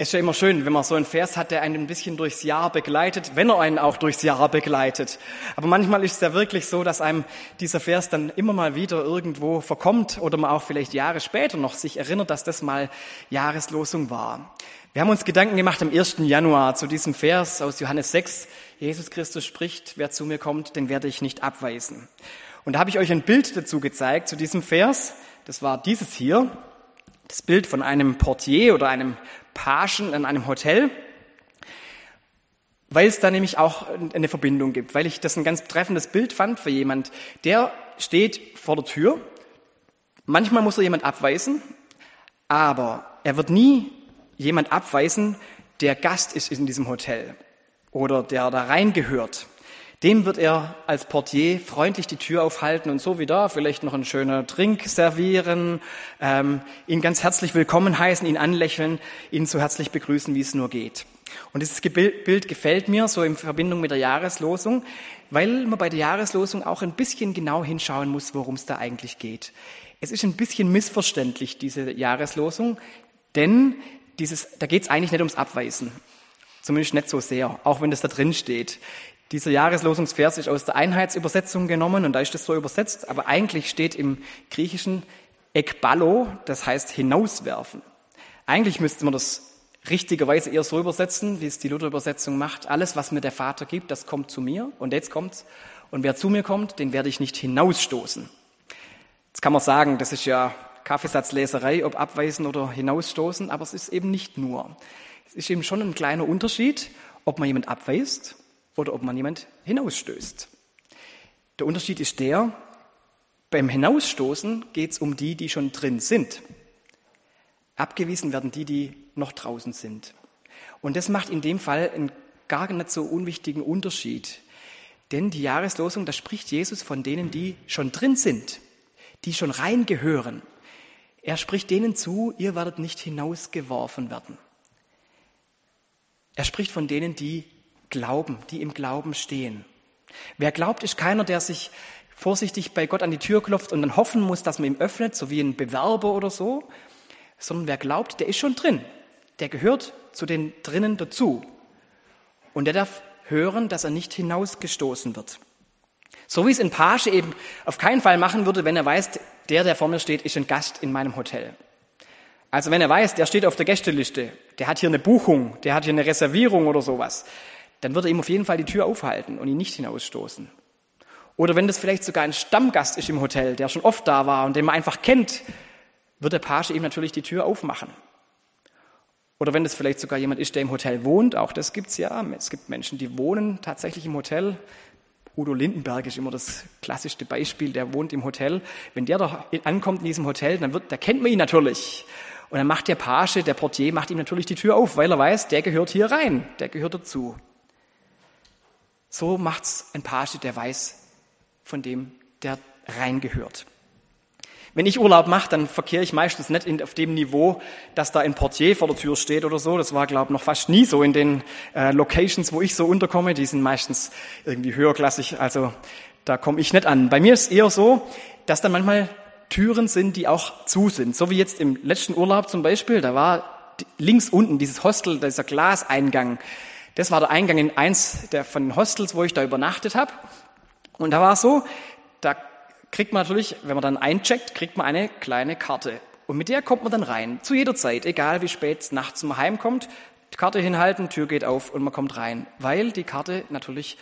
Es ist ja immer schön, wenn man so einen Vers hat, der einen ein bisschen durchs Jahr begleitet, wenn er einen auch durchs Jahr begleitet. Aber manchmal ist es ja wirklich so, dass einem dieser Vers dann immer mal wieder irgendwo verkommt oder man auch vielleicht Jahre später noch sich erinnert, dass das mal Jahreslosung war. Wir haben uns Gedanken gemacht am 1. Januar zu diesem Vers aus Johannes 6. Jesus Christus spricht, wer zu mir kommt, den werde ich nicht abweisen. Und da habe ich euch ein Bild dazu gezeigt, zu diesem Vers. Das war dieses hier. Das Bild von einem Portier oder einem Pagen in einem Hotel, weil es da nämlich auch eine Verbindung gibt, weil ich das ein ganz treffendes Bild fand für jemand, der steht vor der Tür. Manchmal muss er jemand abweisen, aber er wird nie jemand abweisen, der Gast ist in diesem Hotel oder der da reingehört. Dem wird er als Portier freundlich die Tür aufhalten und so wie da vielleicht noch einen schönen Trink servieren, ähm, ihn ganz herzlich willkommen heißen, ihn anlächeln, ihn so herzlich begrüßen, wie es nur geht. Und dieses Bild gefällt mir so in Verbindung mit der Jahreslosung, weil man bei der Jahreslosung auch ein bisschen genau hinschauen muss, worum es da eigentlich geht. Es ist ein bisschen missverständlich, diese Jahreslosung, denn dieses, da geht es eigentlich nicht ums Abweisen. Zumindest nicht so sehr, auch wenn das da drin steht. Dieser Jahreslosungsvers ist aus der Einheitsübersetzung genommen und da ist das so übersetzt, aber eigentlich steht im Griechischen ekballo, das heißt hinauswerfen. Eigentlich müsste man das richtigerweise eher so übersetzen, wie es die Luther-Übersetzung macht. Alles, was mir der Vater gibt, das kommt zu mir und jetzt kommt's. Und wer zu mir kommt, den werde ich nicht hinausstoßen. Jetzt kann man sagen, das ist ja Kaffeesatzleserei, ob abweisen oder hinausstoßen, aber es ist eben nicht nur. Es ist eben schon ein kleiner Unterschied, ob man jemand abweist oder ob man jemand hinausstößt. Der Unterschied ist der, beim Hinausstoßen geht es um die, die schon drin sind. Abgewiesen werden die, die noch draußen sind. Und das macht in dem Fall einen gar nicht so unwichtigen Unterschied. Denn die Jahreslosung, da spricht Jesus von denen, die schon drin sind, die schon reingehören. Er spricht denen zu, ihr werdet nicht hinausgeworfen werden. Er spricht von denen, die glauben, die im Glauben stehen. Wer glaubt, ist keiner, der sich vorsichtig bei Gott an die Tür klopft und dann hoffen muss, dass man ihm öffnet, so wie ein Bewerber oder so, sondern wer glaubt, der ist schon drin. Der gehört zu den drinnen dazu. Und der darf hören, dass er nicht hinausgestoßen wird. So wie es ein Page eben auf keinen Fall machen würde, wenn er weiß, der, der vor mir steht, ist ein Gast in meinem Hotel. Also wenn er weiß, der steht auf der Gästeliste, der hat hier eine Buchung, der hat hier eine Reservierung oder sowas, dann wird er ihm auf jeden Fall die Tür aufhalten und ihn nicht hinausstoßen. Oder wenn das vielleicht sogar ein Stammgast ist im Hotel, der schon oft da war und den man einfach kennt, wird der Page ihm natürlich die Tür aufmachen. Oder wenn das vielleicht sogar jemand ist, der im Hotel wohnt, auch das gibt's ja. Es gibt Menschen, die wohnen tatsächlich im Hotel. Udo Lindenberg ist immer das klassischste Beispiel, der wohnt im Hotel. Wenn der doch ankommt in diesem Hotel, dann wird, da kennt man ihn natürlich. Und dann macht der Page, der Portier, macht ihm natürlich die Tür auf, weil er weiß, der gehört hier rein, der gehört dazu. So macht's ein Page, der weiß, von dem der reingehört. Wenn ich Urlaub mache, dann verkehre ich meistens nicht auf dem Niveau, dass da ein Portier vor der Tür steht oder so. Das war, glaube ich, noch fast nie so in den äh, Locations, wo ich so unterkomme. Die sind meistens irgendwie höherklassig, also da komme ich nicht an. Bei mir ist es eher so, dass da manchmal Türen sind, die auch zu sind. So wie jetzt im letzten Urlaub zum Beispiel, da war links unten dieses Hostel, dieser Glaseingang. Das war der Eingang in eins der, von den Hostels, wo ich da übernachtet habe. Und da war es so, da kriegt man natürlich, wenn man dann eincheckt, kriegt man eine kleine Karte. Und mit der kommt man dann rein, zu jeder Zeit, egal wie spät es nachts man heimkommt. Die Karte hinhalten, Tür geht auf und man kommt rein. Weil die Karte natürlich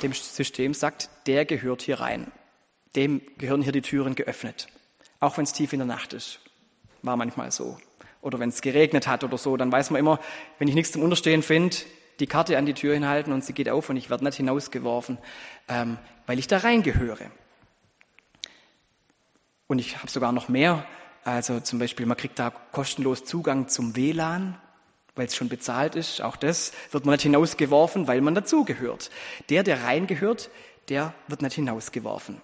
dem System sagt, der gehört hier rein. Dem gehören hier die Türen geöffnet. Auch wenn es tief in der Nacht ist. War manchmal so. Oder wenn es geregnet hat oder so, dann weiß man immer, wenn ich nichts zum Unterstehen finde, die Karte an die Tür hinhalten und sie geht auf und ich werde nicht hinausgeworfen, ähm, weil ich da reingehöre. Und ich habe sogar noch mehr. Also zum Beispiel, man kriegt da kostenlos Zugang zum WLAN, weil es schon bezahlt ist. Auch das wird man nicht hinausgeworfen, weil man dazugehört. Der, der reingehört, der wird nicht hinausgeworfen.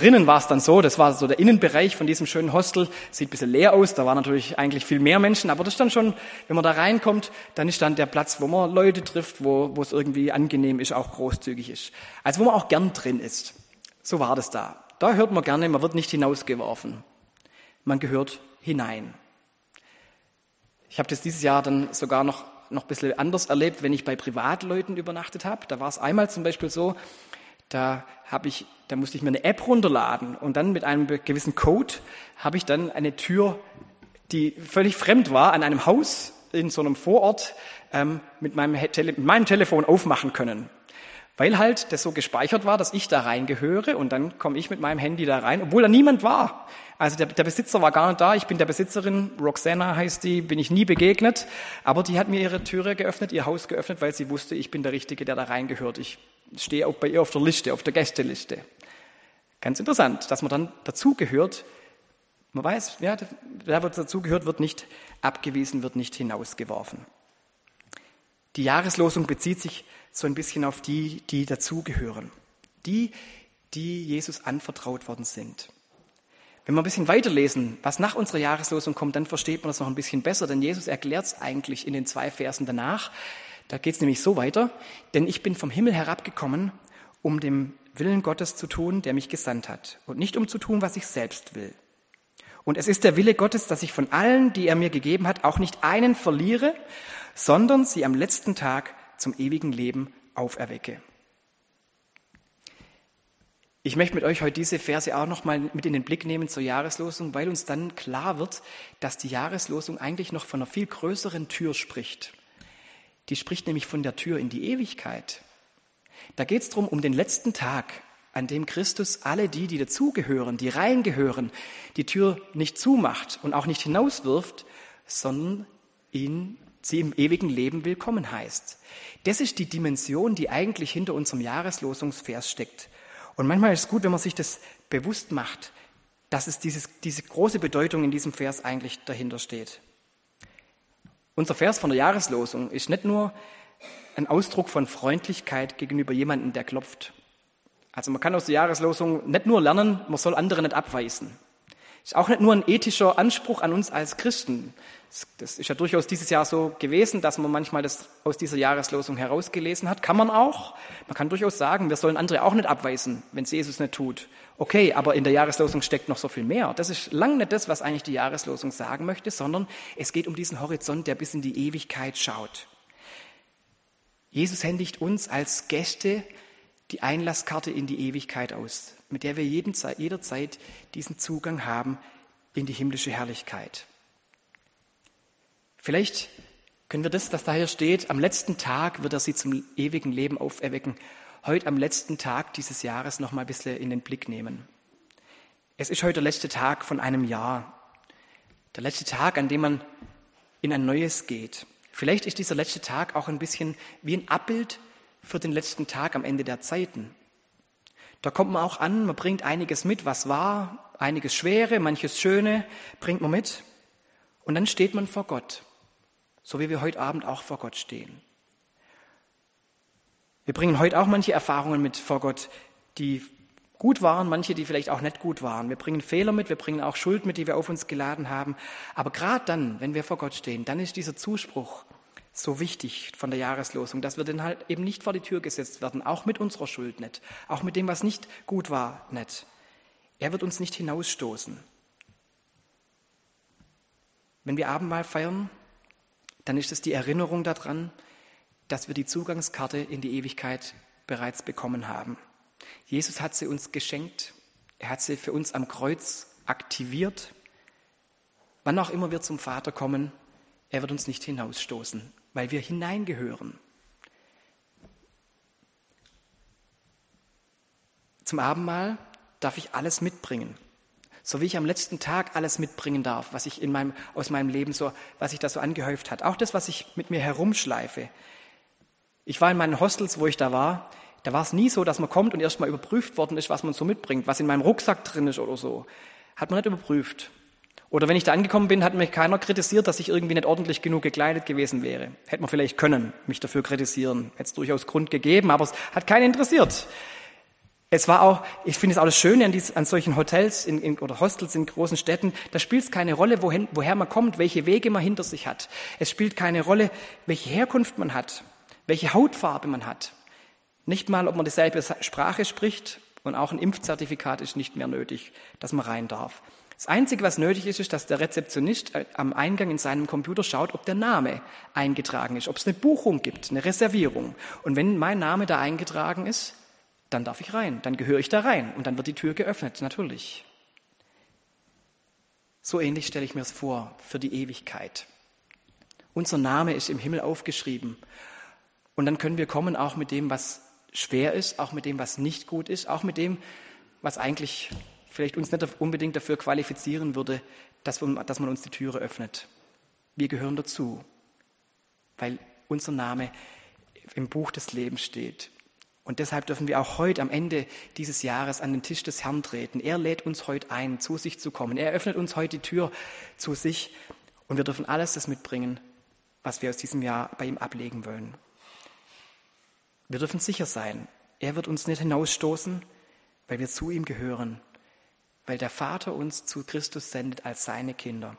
Drinnen war es dann so, das war so der Innenbereich von diesem schönen Hostel, sieht ein bisschen leer aus, da waren natürlich eigentlich viel mehr Menschen, aber das ist dann schon, wenn man da reinkommt, dann ist dann der Platz, wo man Leute trifft, wo, wo es irgendwie angenehm ist, auch großzügig ist. Also wo man auch gern drin ist. So war das da. Da hört man gerne, man wird nicht hinausgeworfen. Man gehört hinein. Ich habe das dieses Jahr dann sogar noch, noch ein bisschen anders erlebt, wenn ich bei Privatleuten übernachtet habe. Da war es einmal zum Beispiel so, da habe ich, da musste ich mir eine App runterladen und dann mit einem gewissen Code habe ich dann eine Tür, die völlig fremd war, an einem Haus in so einem Vorort ähm, mit, meinem mit meinem Telefon aufmachen können. Weil halt das so gespeichert war, dass ich da reingehöre und dann komme ich mit meinem Handy da rein, obwohl da niemand war. Also der, der Besitzer war gar nicht da, ich bin der Besitzerin, Roxana heißt die, bin ich nie begegnet, aber die hat mir ihre Türe geöffnet, ihr Haus geöffnet, weil sie wusste, ich bin der Richtige, der da reingehört. Ich stehe auch bei ihr auf der Liste, auf der Gästeliste. Ganz interessant, dass man dann dazugehört. Man weiß, ja, wer dazugehört, wird nicht abgewiesen, wird nicht hinausgeworfen. Die Jahreslosung bezieht sich so ein bisschen auf die, die dazugehören. Die, die Jesus anvertraut worden sind. Wenn wir ein bisschen weiterlesen, was nach unserer Jahreslosung kommt, dann versteht man das noch ein bisschen besser, denn Jesus erklärt es eigentlich in den zwei Versen danach. Da geht es nämlich so weiter, denn ich bin vom Himmel herabgekommen, um dem Willen Gottes zu tun, der mich gesandt hat, und nicht um zu tun, was ich selbst will. Und es ist der Wille Gottes, dass ich von allen, die er mir gegeben hat, auch nicht einen verliere, sondern sie am letzten Tag zum ewigen Leben auferwecke. Ich möchte mit euch heute diese Verse auch noch mal mit in den Blick nehmen zur Jahreslosung, weil uns dann klar wird, dass die Jahreslosung eigentlich noch von einer viel größeren Tür spricht. Die spricht nämlich von der Tür in die Ewigkeit. Da geht es darum, um den letzten Tag, an dem Christus alle die, die dazugehören, die reingehören, die Tür nicht zumacht und auch nicht hinauswirft, sondern ihn, sie im ewigen Leben willkommen heißt. Das ist die Dimension, die eigentlich hinter unserem Jahreslosungsvers steckt. Und manchmal ist es gut, wenn man sich das bewusst macht, dass es dieses, diese große Bedeutung in diesem Vers eigentlich dahinter steht. Unser Vers von der Jahreslosung ist nicht nur ein Ausdruck von Freundlichkeit gegenüber jemandem, der klopft. Also man kann aus der Jahreslosung nicht nur lernen, man soll andere nicht abweisen. Ist auch nicht nur ein ethischer Anspruch an uns als Christen. Das ist ja durchaus dieses Jahr so gewesen, dass man manchmal das aus dieser Jahreslosung herausgelesen hat. Kann man auch. Man kann durchaus sagen, wir sollen andere auch nicht abweisen, wenn es Jesus nicht tut. Okay, aber in der Jahreslosung steckt noch so viel mehr. Das ist lang nicht das, was eigentlich die Jahreslosung sagen möchte, sondern es geht um diesen Horizont, der bis in die Ewigkeit schaut. Jesus händigt uns als Gäste die Einlasskarte in die Ewigkeit aus, mit der wir jeden, jederzeit diesen Zugang haben in die himmlische Herrlichkeit. Vielleicht können wir das, was daher steht, am letzten Tag wird er sie zum ewigen Leben auferwecken, heute am letzten Tag dieses Jahres noch mal ein bisschen in den Blick nehmen. Es ist heute der letzte Tag von einem Jahr. Der letzte Tag, an dem man in ein neues geht. Vielleicht ist dieser letzte Tag auch ein bisschen wie ein Abbild für den letzten Tag am Ende der Zeiten. Da kommt man auch an, man bringt einiges mit, was war, einiges Schwere, manches Schöne bringt man mit. Und dann steht man vor Gott, so wie wir heute Abend auch vor Gott stehen. Wir bringen heute auch manche Erfahrungen mit vor Gott, die gut waren, manche, die vielleicht auch nicht gut waren. Wir bringen Fehler mit, wir bringen auch Schuld mit, die wir auf uns geladen haben. Aber gerade dann, wenn wir vor Gott stehen, dann ist dieser Zuspruch, so wichtig von der Jahreslosung, dass wir dann halt eben nicht vor die Tür gesetzt werden, auch mit unserer Schuld nicht, auch mit dem, was nicht gut war, nicht. Er wird uns nicht hinausstoßen. Wenn wir Abendmahl feiern, dann ist es die Erinnerung daran, dass wir die Zugangskarte in die Ewigkeit bereits bekommen haben. Jesus hat sie uns geschenkt, er hat sie für uns am Kreuz aktiviert. Wann auch immer wir zum Vater kommen, er wird uns nicht hinausstoßen weil wir hineingehören. Zum Abendmahl darf ich alles mitbringen. So wie ich am letzten Tag alles mitbringen darf, was ich in meinem, aus meinem Leben so, was sich da so angehäuft hat. Auch das, was ich mit mir herumschleife. Ich war in meinen Hostels, wo ich da war, da war es nie so, dass man kommt und erstmal überprüft worden ist, was man so mitbringt, was in meinem Rucksack drin ist oder so. Hat man nicht überprüft. Oder wenn ich da angekommen bin, hat mich keiner kritisiert, dass ich irgendwie nicht ordentlich genug gekleidet gewesen wäre. Hätte man vielleicht können, mich dafür kritisieren. Hätte es durchaus Grund gegeben, aber es hat keinen interessiert. Es war auch, ich finde es auch das Schöne an, dies, an solchen Hotels in, in, oder Hostels in großen Städten, da spielt es keine Rolle, wohin, woher man kommt, welche Wege man hinter sich hat. Es spielt keine Rolle, welche Herkunft man hat, welche Hautfarbe man hat. Nicht mal, ob man dieselbe Sprache spricht und auch ein Impfzertifikat ist nicht mehr nötig, dass man rein darf Das Einzige, was nötig ist, ist, dass der Rezeptionist äh, am Eingang in seinem Computer schaut, ob der Name eingetragen ist, ob es eine Buchung gibt, eine Reservierung. Und wenn mein Name da eingetragen ist, dann darf ich rein, dann gehöre ich da rein und dann wird die Tür geöffnet, natürlich. So ähnlich stelle ich mir es vor für die Ewigkeit. Unser Name ist im Himmel aufgeschrieben und dann können wir kommen auch mit dem, was schwer ist, auch mit dem, was nicht gut ist, auch mit dem, was eigentlich vielleicht uns nicht unbedingt dafür qualifizieren würde, dass man, dass man uns die Türe öffnet. Wir gehören dazu, weil unser Name im Buch des Lebens steht. Und deshalb dürfen wir auch heute am Ende dieses Jahres an den Tisch des Herrn treten. Er lädt uns heute ein, zu sich zu kommen. Er öffnet uns heute die Tür zu sich und wir dürfen alles das mitbringen, was wir aus diesem Jahr bei ihm ablegen wollen. Wir dürfen sicher sein, er wird uns nicht hinausstoßen, weil wir zu ihm gehören, weil der Vater uns zu Christus sendet als seine Kinder.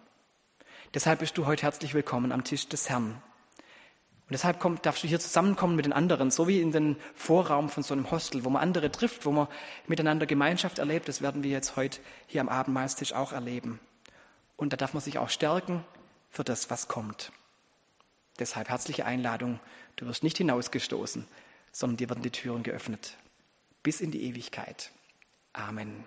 Deshalb bist du heute herzlich willkommen am Tisch des Herrn. Und deshalb komm, darfst du hier zusammenkommen mit den anderen, so wie in den Vorraum von so einem Hostel, wo man andere trifft, wo man miteinander Gemeinschaft erlebt. Das werden wir jetzt heute hier am Abendmahlstisch auch erleben. Und da darf man sich auch stärken für das, was kommt. Deshalb herzliche Einladung. Du wirst nicht hinausgestoßen, sondern dir werden die Türen geöffnet. Bis in die Ewigkeit. Amen.